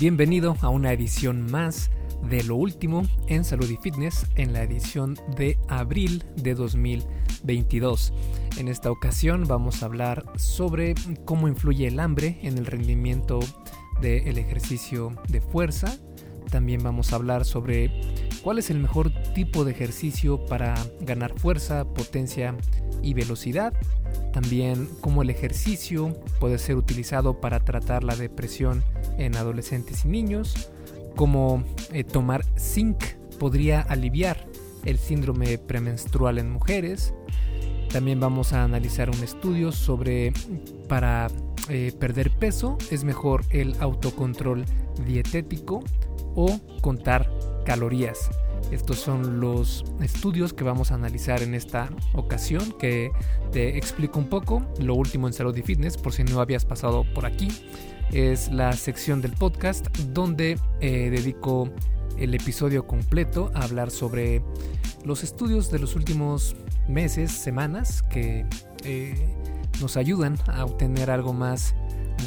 Bienvenido a una edición más de lo último en salud y fitness en la edición de abril de 2022. En esta ocasión vamos a hablar sobre cómo influye el hambre en el rendimiento del ejercicio de fuerza. También vamos a hablar sobre cuál es el mejor tipo de ejercicio para ganar fuerza, potencia y velocidad. También cómo el ejercicio puede ser utilizado para tratar la depresión en adolescentes y niños. Cómo eh, tomar zinc podría aliviar el síndrome premenstrual en mujeres. También vamos a analizar un estudio sobre para eh, perder peso es mejor el autocontrol dietético o contar calorías. Estos son los estudios que vamos a analizar en esta ocasión, que te explico un poco. Lo último en salud y fitness, por si no habías pasado por aquí, es la sección del podcast donde eh, dedico el episodio completo a hablar sobre los estudios de los últimos meses, semanas, que eh, nos ayudan a obtener algo más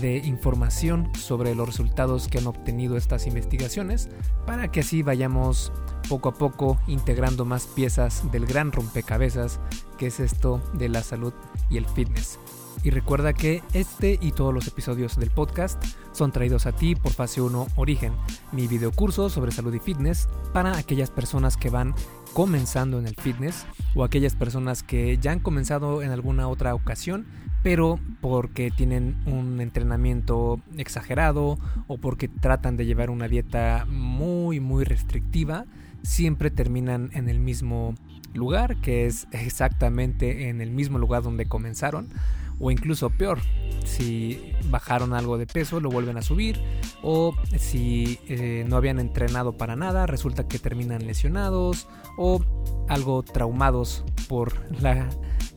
de información sobre los resultados que han obtenido estas investigaciones para que así vayamos poco a poco integrando más piezas del gran rompecabezas que es esto de la salud y el fitness. Y recuerda que este y todos los episodios del podcast son traídos a ti por Fase 1 Origen, mi videocurso sobre salud y fitness para aquellas personas que van comenzando en el fitness o aquellas personas que ya han comenzado en alguna otra ocasión pero porque tienen un entrenamiento exagerado o porque tratan de llevar una dieta muy muy restrictiva, siempre terminan en el mismo lugar, que es exactamente en el mismo lugar donde comenzaron, o incluso peor, si bajaron algo de peso lo vuelven a subir, o si eh, no habían entrenado para nada, resulta que terminan lesionados o algo traumados por la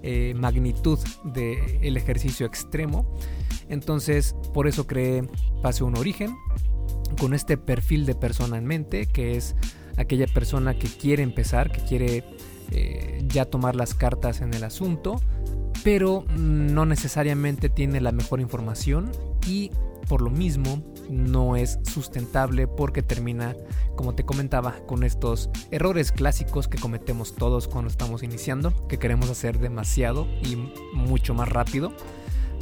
eh, magnitud del ejercicio extremo. Entonces, por eso creé Pase un Origen, con este perfil de persona en mente, que es aquella persona que quiere empezar, que quiere eh, ya tomar las cartas en el asunto, pero no necesariamente tiene la mejor información y por lo mismo no es sustentable porque termina, como te comentaba, con estos errores clásicos que cometemos todos cuando estamos iniciando, que queremos hacer demasiado y mucho más rápido.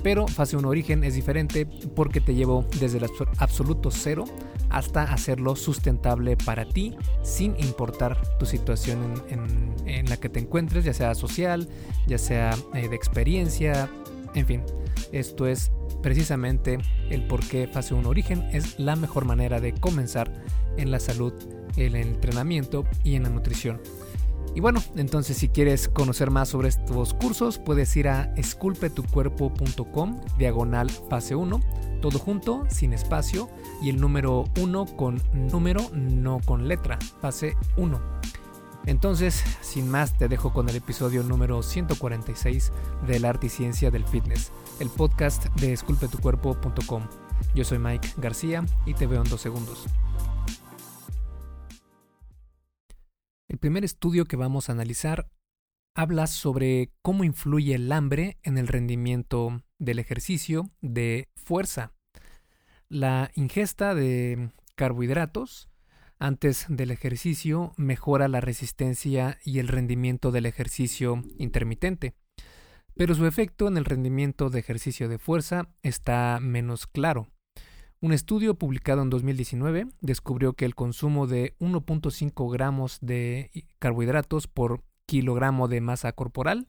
Pero fase 1 origen es diferente porque te llevo desde el absoluto cero hasta hacerlo sustentable para ti sin importar tu situación en, la que te encuentres, ya sea social, ya sea eh, de experiencia, en fin. Esto es precisamente el por qué fase 1 origen es la mejor manera de comenzar en la salud, en el entrenamiento y en la nutrición. Y bueno, entonces si quieres conocer más sobre estos cursos, puedes ir a esculpetucuerpo.com, diagonal fase 1, todo junto, sin espacio, y el número 1 con número, no con letra, fase 1. Entonces, sin más, te dejo con el episodio número 146 del arte y ciencia del fitness, el podcast de esculpetucuerpo.com. Yo soy Mike García y te veo en dos segundos. El primer estudio que vamos a analizar habla sobre cómo influye el hambre en el rendimiento del ejercicio de fuerza. La ingesta de carbohidratos antes del ejercicio mejora la resistencia y el rendimiento del ejercicio intermitente, pero su efecto en el rendimiento de ejercicio de fuerza está menos claro. Un estudio publicado en 2019 descubrió que el consumo de 1.5 gramos de carbohidratos por kilogramo de masa corporal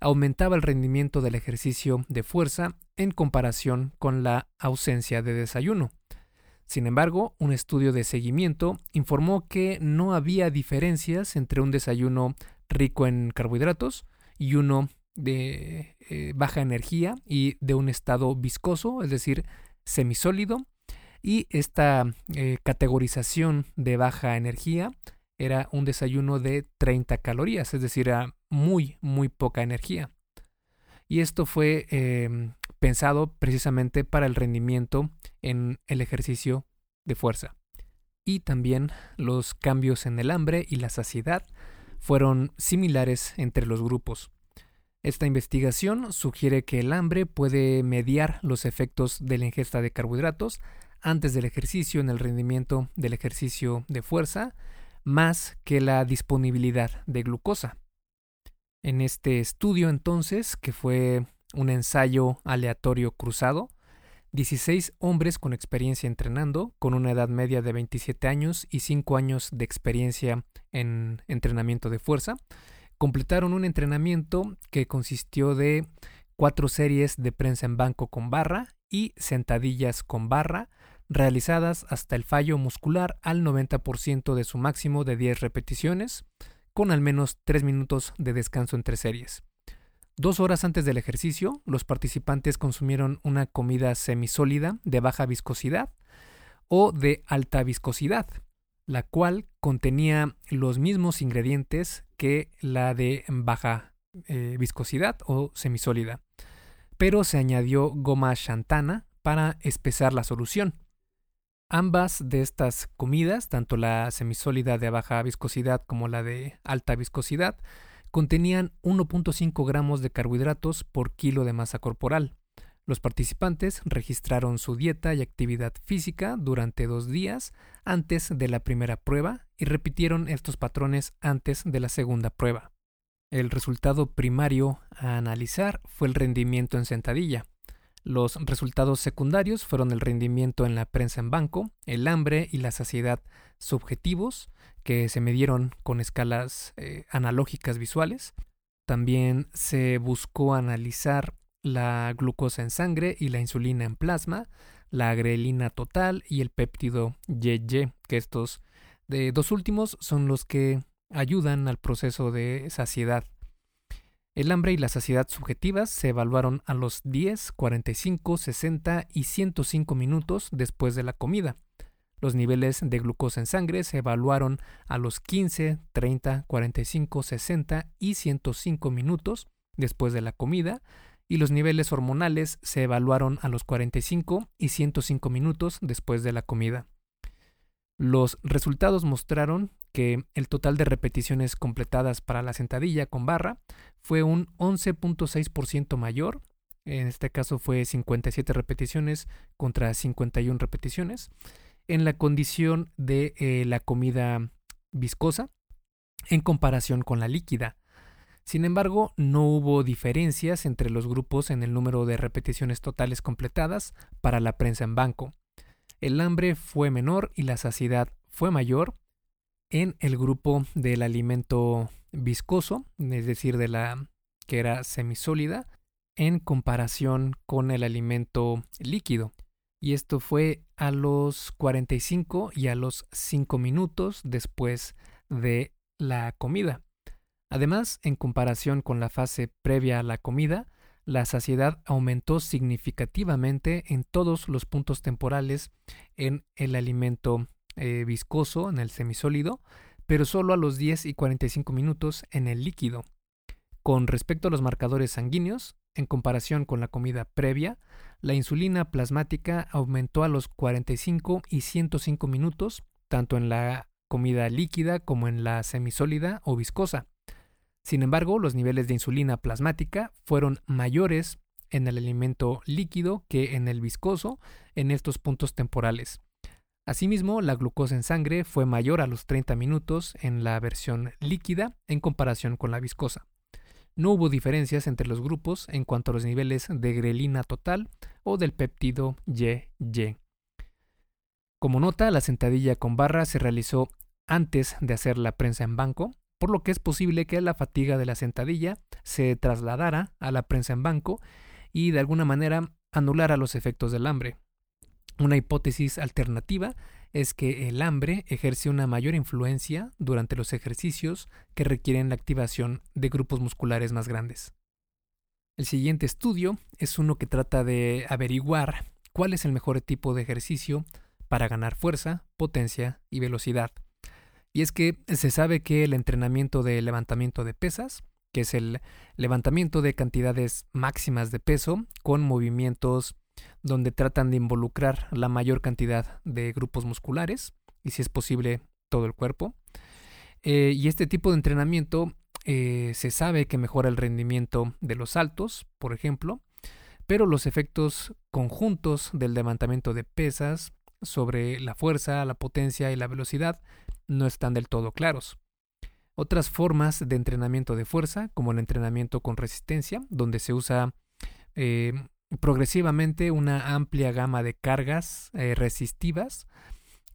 aumentaba el rendimiento del ejercicio de fuerza en comparación con la ausencia de desayuno. Sin embargo, un estudio de seguimiento informó que no había diferencias entre un desayuno rico en carbohidratos y uno de eh, baja energía y de un estado viscoso, es decir, semisólido. Y esta eh, categorización de baja energía era un desayuno de 30 calorías, es decir, era muy, muy poca energía. Y esto fue em, pensado precisamente para el rendimiento en el ejercicio de fuerza. Y también los cambios en el hambre y la saciedad fueron similares entre los grupos. Esta investigación sugiere que el hambre puede mediar los efectos de la ingesta de carbohidratos antes del ejercicio en el rendimiento del ejercicio de fuerza más que la disponibilidad de glucosa. En este estudio entonces, que fue un ensayo aleatorio cruzado, 16 hombres con experiencia entrenando, con una edad media de 27 años y 5 años de experiencia en entrenamiento de fuerza, completaron un entrenamiento que consistió de cuatro series de prensa en banco con barra y sentadillas con barra, realizadas hasta el fallo muscular al 90% de su máximo de 10 repeticiones, con al menos 3 minutos de descanso entre series. Dos horas antes del ejercicio, los participantes consumieron una comida semisólida de baja viscosidad o de alta viscosidad, la cual contenía los mismos ingredientes que la de baja eh, viscosidad o semisólida, pero se añadió goma xantana para espesar la solución. Ambas de estas comidas, tanto la semisólida de baja viscosidad como la de alta viscosidad, contenían 1.5 gramos de carbohidratos por kilo de masa corporal. Los participantes registraron su dieta y actividad física durante dos días antes de la primera prueba y repitieron estos patrones antes de la segunda prueba. El resultado primario a analizar fue el rendimiento en sentadilla. Los resultados secundarios fueron el rendimiento en la prensa en banco, el hambre y la saciedad subjetivos, que se midieron con escalas eh, analógicas visuales. También se buscó analizar la glucosa en sangre y la insulina en plasma, la grelina total y el péptido YY, que estos de dos últimos son los que ayudan al proceso de saciedad. El hambre y la saciedad subjetivas se evaluaron a los 10, 45, 60 y 105 minutos después de la comida. Los niveles de glucosa en sangre se evaluaron a los 15, 30, 45, 60 y 105 minutos después de la comida y los niveles hormonales se evaluaron a los 45 y 105 minutos después de la comida. Los resultados mostraron que el total de repeticiones completadas para la sentadilla con barra fue un 11.6% mayor, en este caso fue 57 repeticiones contra 51 repeticiones, en la condición de eh, la comida viscosa en comparación con la líquida, sin embargo, no hubo diferencias entre los grupos en el número de repeticiones totales completadas para la prensa en banco. El hambre fue menor y la saciedad fue mayor en el grupo del alimento viscoso, es decir, de la que era semisólida, en comparación con el alimento líquido. Y esto fue a los 45 y a los 5 minutos después de la comida. Además, en comparación con la fase previa a la comida, la saciedad aumentó significativamente en todos los puntos temporales en el alimento eh, viscoso, en el semisólido, pero solo a los 10 y 45 minutos en el líquido. Con respecto a los marcadores sanguíneos, en comparación con la comida previa, la insulina plasmática aumentó a los 45 y 105 minutos, tanto en la comida líquida como en la semisólida o viscosa. Sin embargo, los niveles de insulina plasmática fueron mayores en el alimento líquido que en el viscoso en estos puntos temporales. Asimismo, la glucosa en sangre fue mayor a los 30 minutos en la versión líquida en comparación con la viscosa. No hubo diferencias entre los grupos en cuanto a los niveles de grelina total o del péptido YY. Como nota, la sentadilla con barra se realizó antes de hacer la prensa en banco, por lo que es posible que la fatiga de la sentadilla se trasladara a la prensa en banco y de alguna manera anulara los efectos del hambre. Una hipótesis alternativa es que el hambre ejerce una mayor influencia durante los ejercicios que requieren la activación de grupos musculares más grandes. El siguiente estudio es uno que trata de averiguar cuál es el mejor tipo de ejercicio para ganar fuerza, potencia y velocidad. Y es que se sabe que el entrenamiento de levantamiento de pesas, que es el levantamiento de cantidades máximas de peso con movimientos donde tratan de involucrar la mayor cantidad de grupos musculares y si es posible todo el cuerpo. Eh, y este tipo de entrenamiento eh, se sabe que mejora el rendimiento de los saltos, por ejemplo, pero los efectos conjuntos del levantamiento de pesas sobre la fuerza, la potencia y la velocidad no están del todo claros. Otras formas de entrenamiento de fuerza, como el entrenamiento con resistencia, donde se usa eh, progresivamente una amplia gama de cargas eh, resistivas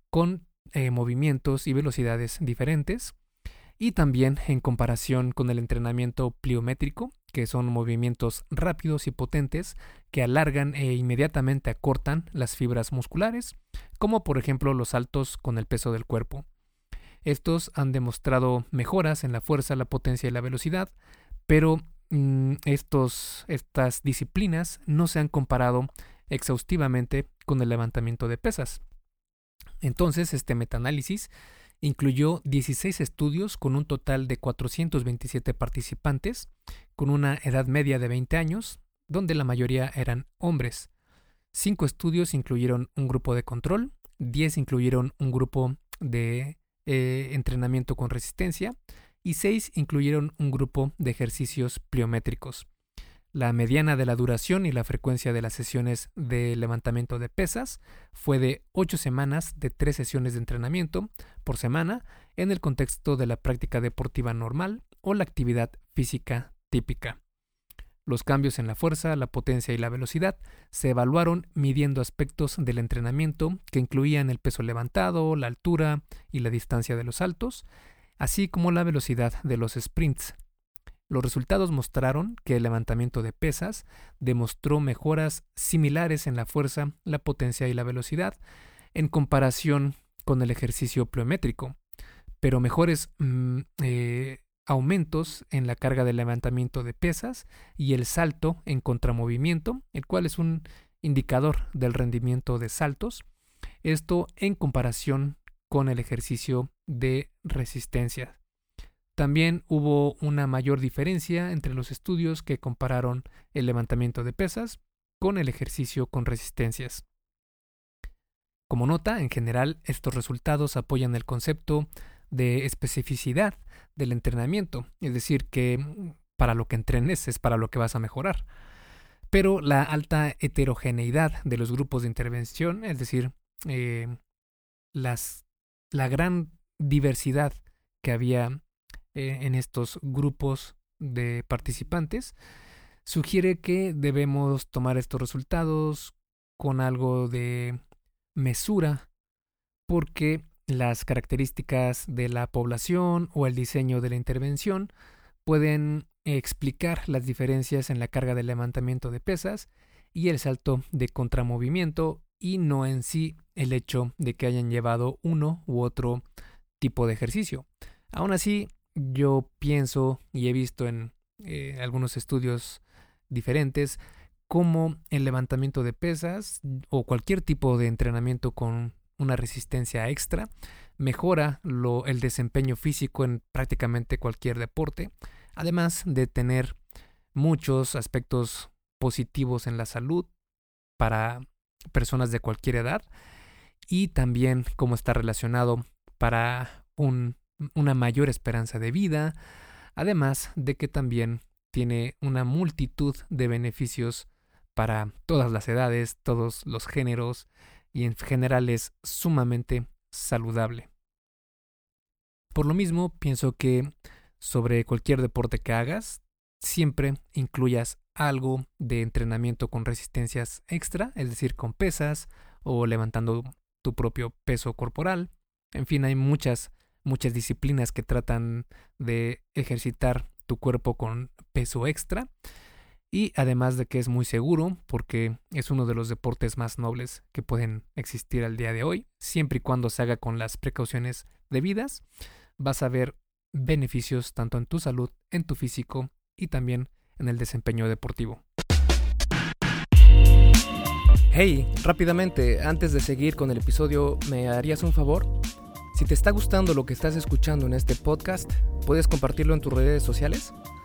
con eh, movimientos y velocidades diferentes, y también en comparación con el entrenamiento pliométrico, que son movimientos rápidos y potentes que alargan e inmediatamente acortan las fibras musculares, como por ejemplo los saltos con el peso del cuerpo. Estos han demostrado mejoras en la fuerza, la potencia y la velocidad, pero mm, estos, estas disciplinas no se han comparado exhaustivamente con el levantamiento de pesas. Entonces, este metaanálisis incluyó 16 estudios con un total de 427 participantes, con una edad media de 20 años, donde la mayoría eran hombres. Cinco estudios incluyeron un grupo de control, 10 incluyeron un grupo de eh, entrenamiento con resistencia y 6 incluyeron un grupo de ejercicios pliométricos. La mediana de la duración y la frecuencia de las sesiones de levantamiento de pesas fue de 8 semanas de 3 sesiones de entrenamiento por semana en el contexto de la práctica deportiva normal o la actividad física típica. Los cambios en la fuerza, la potencia y la velocidad se evaluaron midiendo aspectos del entrenamiento que incluían el peso levantado, la altura y la distancia de los saltos, así como la velocidad de los sprints. Los resultados mostraron que el levantamiento de pesas demostró mejoras similares en la fuerza, la potencia y la velocidad en comparación con el ejercicio pliométrico, pero mejores mm, eh, aumentos en la carga de levantamiento de pesas y el salto en contramovimiento, el cual es un indicador del rendimiento de saltos, esto en comparación con el ejercicio de resistencia. También hubo una mayor diferencia entre los estudios que compararon el levantamiento de pesas con el ejercicio con resistencias. Como nota, en general, estos resultados apoyan el concepto de especificidad del entrenamiento, es decir, que para lo que entrenes es para lo que vas a mejorar. Pero la alta heterogeneidad de los grupos de intervención, es decir, eh, las, la gran diversidad que había eh, en estos grupos de participantes, sugiere que debemos tomar estos resultados con algo de mesura porque las características de la población o el diseño de la intervención pueden explicar las diferencias en la carga de levantamiento de pesas y el salto de contramovimiento y no en sí el hecho de que hayan llevado uno u otro tipo de ejercicio. Aún así, yo pienso y he visto en eh, algunos estudios diferentes cómo el levantamiento de pesas o cualquier tipo de entrenamiento con una resistencia extra mejora el desempeño físico en prácticamente cualquier deporte, además de tener muchos aspectos positivos en la salud para personas de cualquier edad y también cómo está relacionado para un una mayor esperanza de vida, además de que también tiene una multitud de beneficios para todas las edades, todos los géneros y en general es sumamente saludable. Por lo mismo, pienso que sobre cualquier deporte que hagas, siempre incluyas algo de entrenamiento con resistencias extra, es decir, con pesas o levantando tu propio peso corporal. En fin, hay muchas muchas disciplinas que tratan de ejercitar tu cuerpo con peso extra y además de que es muy seguro porque es uno de los deportes más nobles que pueden existir al día de hoy, siempre y cuando se haga con las precauciones debidas, vas a ver beneficios tanto en tu salud, en tu físico y también en el desempeño deportivo. Hey, rápidamente, antes de seguir con el episodio, ¿me harías un favor? Si te está gustando lo que estás escuchando en este podcast, puedes compartirlo en tus redes sociales.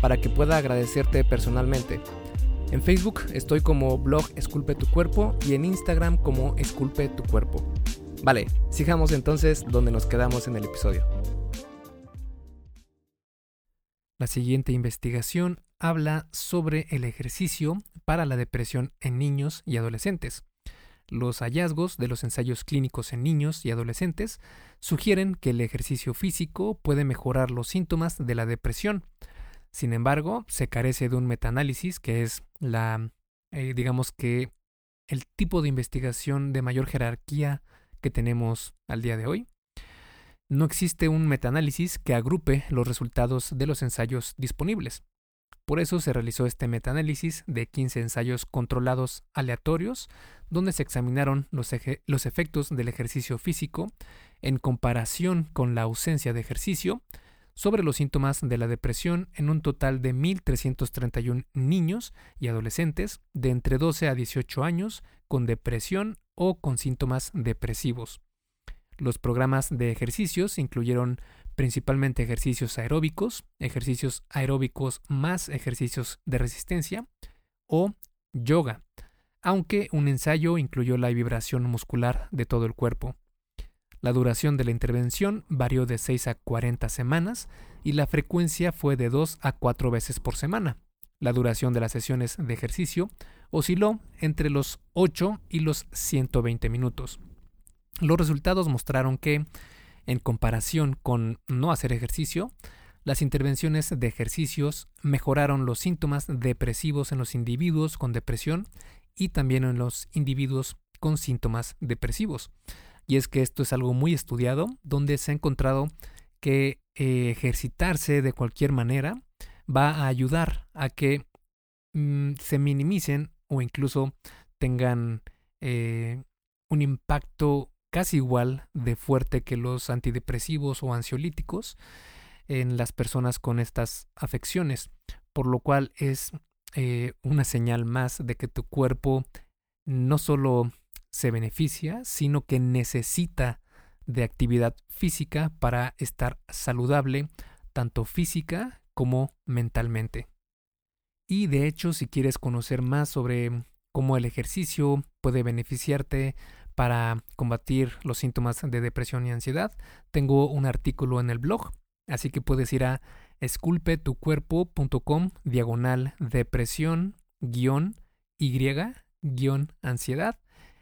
para que pueda agradecerte personalmente. En Facebook estoy como blog Esculpe tu cuerpo y en Instagram como Esculpe tu cuerpo. Vale, sigamos entonces donde nos quedamos en el episodio. La siguiente investigación habla sobre el ejercicio para la depresión en niños y adolescentes. Los hallazgos de los ensayos clínicos en niños y adolescentes sugieren que el ejercicio físico puede mejorar los síntomas de la depresión. Sin embargo, se carece de un metaanálisis que es la, eh, digamos que, el tipo de investigación de mayor jerarquía que tenemos al día de hoy. No existe un metaanálisis que agrupe los resultados de los ensayos disponibles. Por eso se realizó este metaanálisis de 15 ensayos controlados aleatorios, donde se examinaron los, los, efectos del ejercicio físico en comparación con la ausencia de ejercicio sobre los síntomas de la depresión en un total de 1.331 niños y adolescentes de entre 12 a 18 años con depresión o con síntomas depresivos. Los programas de ejercicios incluyeron principalmente ejercicios aeróbicos, ejercicios aeróbicos más ejercicios de resistencia o yoga, aunque un ensayo incluyó la vibración muscular de todo el cuerpo. La duración de la intervención varió de 6 a 40 semanas y la frecuencia fue de 2 a 4 veces por semana. La duración de las sesiones de ejercicio osciló entre los 8 y los 120 minutos. Los resultados mostraron que en comparación con no hacer ejercicio, las intervenciones de ejercicios mejoraron los síntomas depresivos en los individuos con depresión y también en los individuos con síntomas depresivos. Y es que esto es algo muy estudiado, donde se ha encontrado que eh, ejercitarse de cualquier manera va a ayudar a que mm, se minimicen o incluso tengan eh, un impacto casi igual de fuerte que los antidepresivos o ansiolíticos en las personas con estas afecciones, por lo cual es eh, una señal más de que tu cuerpo no solo se beneficia, sino que necesita de actividad física para estar saludable, tanto física como mentalmente. Y de hecho, si quieres conocer más sobre cómo el ejercicio puede beneficiarte para combatir los síntomas de depresión y ansiedad, tengo un artículo en el blog, así que puedes ir a esculpetucuerpo.com diagonal depresión guion y guion ansiedad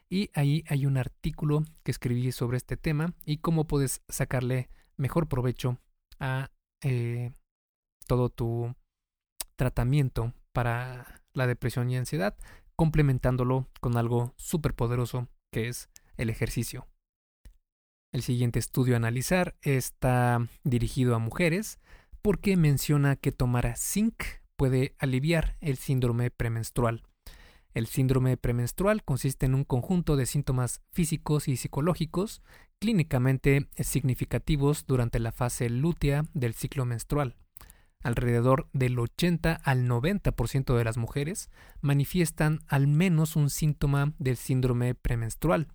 y ahí hay un artículo que escribí sobre este tema y cómo puedes sacarle mejor provecho a eh, todo tu tratamiento para la depresión y ansiedad, complementándolo con algo súper poderoso que es el ejercicio. El siguiente estudio a analizar está dirigido a mujeres porque menciona que tomar zinc puede aliviar el síndrome premenstrual. El síndrome premenstrual consiste en un conjunto de síntomas físicos y psicológicos clínicamente significativos durante la fase lútea del ciclo menstrual. Alrededor del 80 al 90% de las mujeres manifiestan al menos un síntoma del síndrome premenstrual,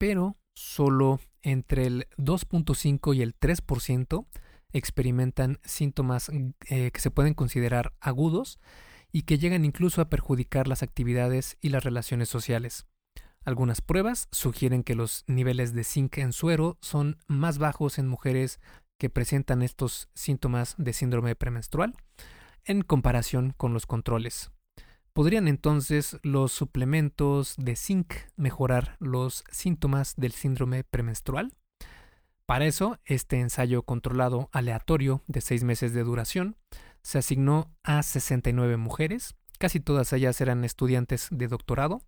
pero solo entre el 2.5 y el 3% experimentan síntomas eh, que se pueden considerar agudos y que llegan incluso a perjudicar las actividades y las relaciones sociales. Algunas pruebas sugieren que los niveles de zinc en suero son más bajos en mujeres que presentan estos síntomas de síndrome premenstrual en comparación con los controles. ¿Podrían entonces los suplementos de zinc mejorar los síntomas del síndrome premenstrual? Para eso, este ensayo controlado aleatorio de seis meses de duración se asignó a 69 mujeres, casi todas ellas eran estudiantes de doctorado,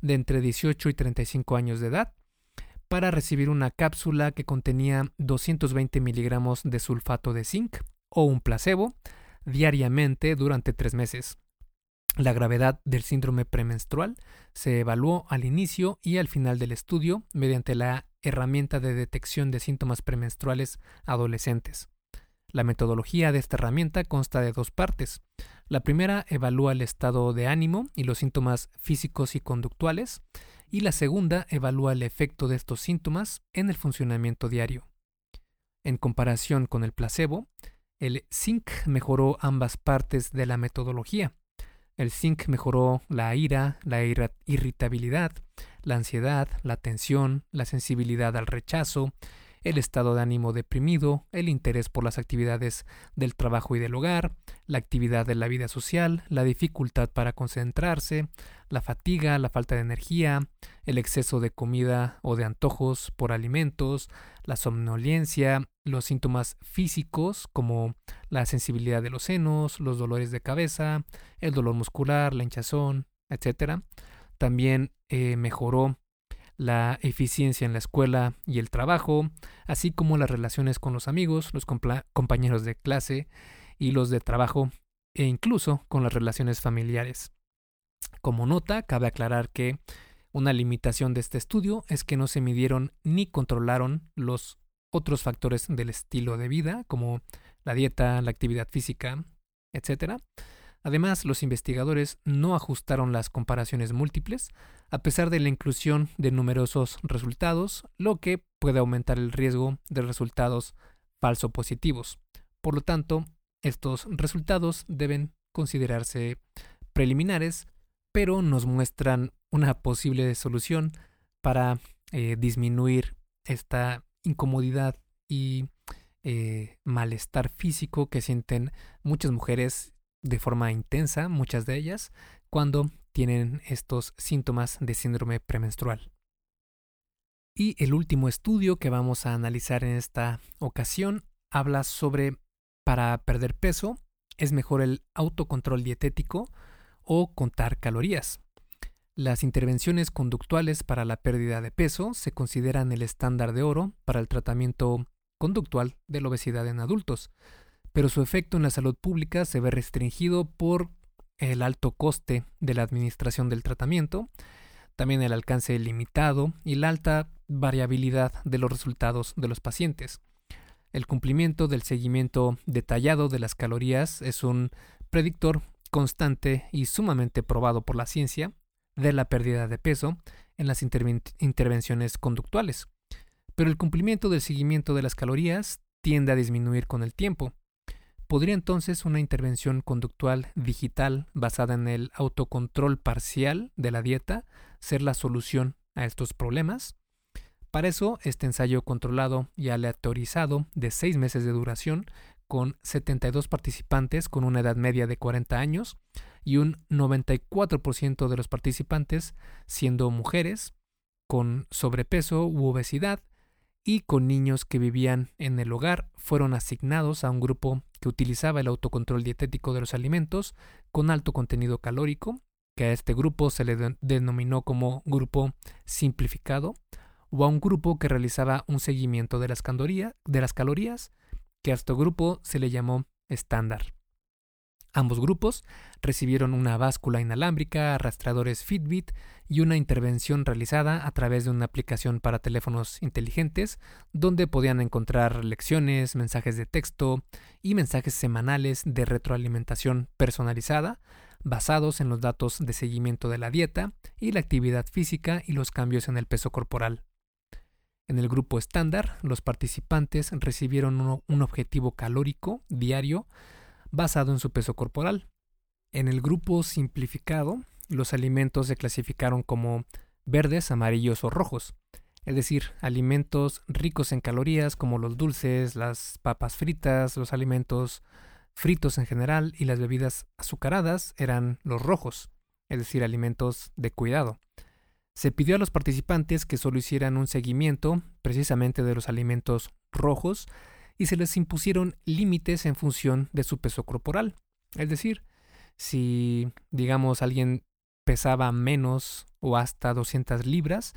de entre 18 y 35 años de edad, para recibir una cápsula que contenía 220 miligramos de sulfato de zinc o un placebo diariamente durante tres meses. La gravedad del síndrome premenstrual se evaluó al inicio y al final del estudio mediante la herramienta de detección de síntomas premenstruales adolescentes. La metodología de esta herramienta consta de dos partes. La primera evalúa el estado de ánimo y los síntomas físicos y conductuales, y la segunda evalúa el efecto de estos síntomas en el funcionamiento diario. En comparación con el placebo, el zinc mejoró ambas partes de la metodología. El zinc mejoró la ira, la irritabilidad, la ansiedad, la tensión, la sensibilidad al rechazo, el estado de ánimo deprimido, el interés por las actividades del trabajo y del hogar, la actividad de la vida social, la dificultad para concentrarse, la fatiga, la falta de energía, el exceso de comida o de antojos por alimentos, la somnolencia, los síntomas físicos como la sensibilidad de los senos, los dolores de cabeza, el dolor muscular, la hinchazón, etc. También eh, mejoró la eficiencia en la escuela y el trabajo, así como las relaciones con los amigos, los compañeros de clase y los de trabajo, e incluso con las relaciones familiares. Como nota, cabe aclarar que una limitación de este estudio es que no se midieron ni controlaron los otros factores del estilo de vida, como la dieta, la actividad física, etc. Además, los investigadores no ajustaron las comparaciones múltiples, a pesar de la inclusión de numerosos resultados, lo que puede aumentar el riesgo de resultados falso positivos. Por lo tanto, estos resultados deben considerarse preliminares, pero nos muestran una posible solución para eh, disminuir esta incomodidad y eh, malestar físico que sienten muchas mujeres de forma intensa, muchas de ellas, cuando tienen estos síntomas de síndrome premenstrual. Y el último estudio que vamos a analizar en esta ocasión habla sobre para perder peso es mejor el autocontrol dietético o contar calorías. Las intervenciones conductuales para la pérdida de peso se consideran el estándar de oro para el tratamiento conductual de la obesidad en adultos, pero su efecto en la salud pública se ve restringido por el alto coste de la administración del tratamiento, también el alcance limitado y la alta variabilidad de los resultados de los pacientes. El cumplimiento del seguimiento detallado de las calorías es un predictor constante y sumamente probado por la ciencia de la pérdida de peso en las intervenciones conductuales. Pero el cumplimiento del seguimiento de las calorías tiende a disminuir con el tiempo, ¿Podría entonces una intervención conductual digital basada en el autocontrol parcial de la dieta ser la solución a estos problemas? Para eso, este ensayo controlado y aleatorizado de seis meses de duración, con 72 participantes con una edad media de 40 años y un 94% de los participantes siendo mujeres, con sobrepeso u obesidad, y con niños que vivían en el hogar fueron asignados a un grupo que utilizaba el autocontrol dietético de los alimentos con alto contenido calórico, que a este grupo se le denominó como grupo simplificado, o a un grupo que realizaba un seguimiento de las, de las calorías, que a este grupo se le llamó estándar. Ambos grupos recibieron una báscula inalámbrica, arrastradores Fitbit y una intervención realizada a través de una aplicación para teléfonos inteligentes donde podían encontrar lecciones, mensajes de texto y mensajes semanales de retroalimentación personalizada basados en los datos de seguimiento de la dieta y la actividad física y los cambios en el peso corporal. En el grupo estándar, los participantes recibieron un objetivo calórico diario basado en su peso corporal. En el grupo simplificado, los alimentos se clasificaron como verdes, amarillos o rojos, es decir, alimentos ricos en calorías como los dulces, las papas fritas, los alimentos fritos en general y las bebidas azucaradas eran los rojos, es decir, alimentos de cuidado. Se pidió a los participantes que solo hicieran un seguimiento precisamente de los alimentos rojos y se les impusieron límites en función de su peso corporal. Es decir, si digamos alguien pesaba menos o hasta 200 libras,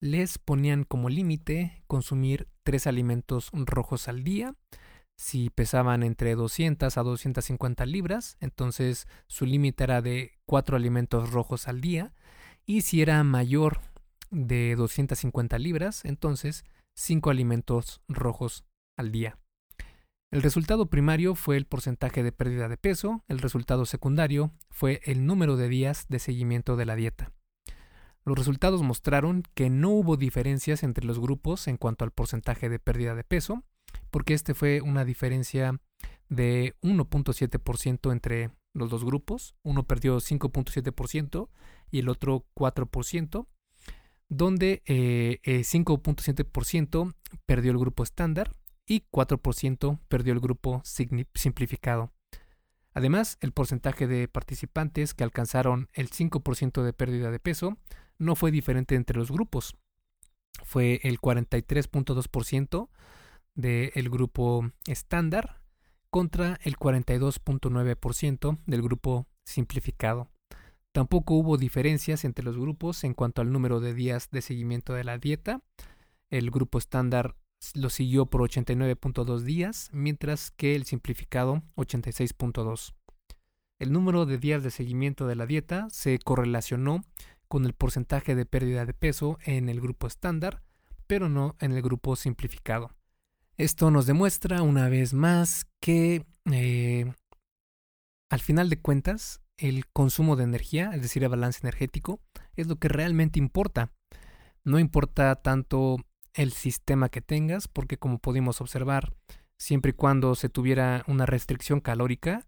les ponían como límite consumir tres alimentos rojos al día. Si pesaban entre 200 a 250 libras, entonces su límite era de cuatro alimentos rojos al día. Y si era mayor de 250 libras, entonces cinco alimentos rojos al día. El resultado primario fue el porcentaje de pérdida de peso, el resultado secundario fue el número de días de seguimiento de la dieta. Los resultados mostraron que no hubo diferencias entre los grupos en cuanto al porcentaje de pérdida de peso, porque este fue una diferencia de 1.7% entre los dos grupos. Uno perdió 5.7% y el otro 4%, donde 5.7% eh, eh, perdió el grupo estándar y 4% perdió el grupo simplificado. Además, el porcentaje de participantes que alcanzaron el 5% de pérdida de peso no fue diferente entre los grupos. Fue el 43.2% del grupo estándar contra el 42.9% del grupo simplificado. Tampoco hubo diferencias entre los grupos en cuanto al número de días de seguimiento de la dieta. El grupo estándar lo siguió por 89.2 días, mientras que el simplificado 86.2. El número de días de seguimiento de la dieta se correlacionó con el porcentaje de pérdida de peso en el grupo estándar, pero no en el grupo simplificado. Esto nos demuestra una vez más que eh, al final de cuentas el consumo de energía, es decir, el balance energético, es lo que realmente importa. No importa tanto el sistema que tengas, porque como pudimos observar, siempre y cuando se tuviera una restricción calórica,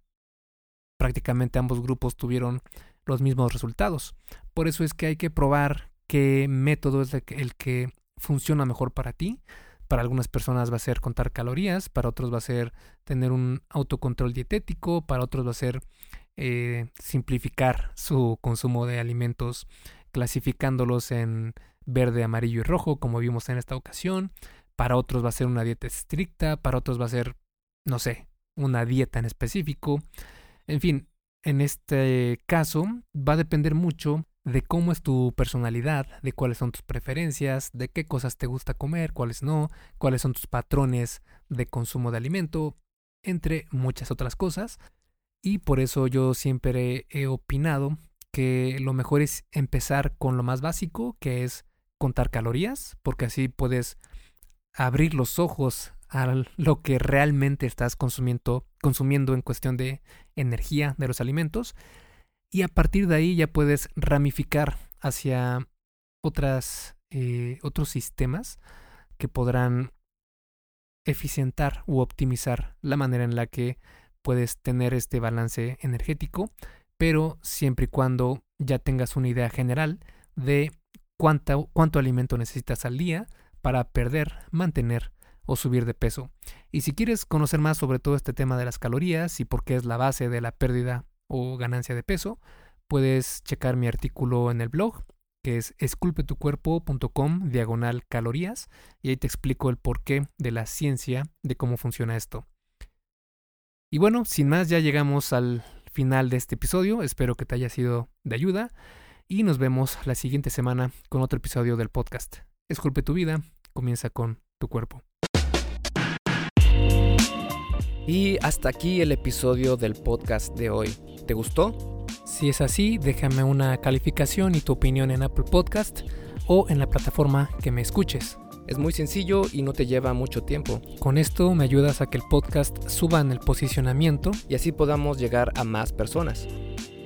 prácticamente ambos grupos tuvieron los mismos resultados. Por eso es que hay que probar qué método es el que funciona mejor para ti para algunas personas va a ser contar calorías, para otros va a ser tener un autocontrol dietético, para otros va a ser eh, simplificar su consumo de alimentos clasificándolos en verde, amarillo y rojo, como vimos en esta ocasión. Para otros va a ser una dieta estricta, para otros va a ser, no sé, una dieta en específico. En fin, en este caso va a depender mucho de cómo es tu personalidad, de cuáles son tus preferencias, de qué cosas te gusta comer, cuáles no, cuáles son tus patrones de consumo de alimento, entre muchas otras cosas. Y por eso yo siempre he opinado que lo mejor es empezar con lo más básico, que es contar calorías, porque así puedes abrir los ojos a lo que realmente estás consumiendo, consumiendo en cuestión de energía de los alimentos. Y a partir de ahí ya puedes ramificar hacia otras, eh, otros sistemas que podrán eficientar u optimizar la manera en la que puedes tener este balance energético, pero siempre y cuando ya tengas una idea general de cuánto, alimento necesitas al día para perder, mantener o subir de peso. Y si quieres conocer más sobre todo este tema de las calorías y por qué es la base de la pérdida o ganancia de peso, puedes checar mi artículo en el blog, que es esculpetucuerpo.com diagonal calorías, y ahí te explico el porqué de la ciencia de cómo funciona esto. Y bueno, sin más, ya llegamos al final de este episodio, espero que te haya sido de ayuda, y nos vemos la siguiente semana con otro episodio del podcast. Esculpe tu vida, comienza con tu cuerpo. Y hasta aquí el episodio del podcast de hoy. ¿Te gustó? Si es así, déjame una calificación y tu opinión en Apple Podcast o en la plataforma que me escuches. Es muy sencillo y no te lleva mucho tiempo. Con esto me ayudas a que el podcast suba en el posicionamiento y así podamos llegar a más personas.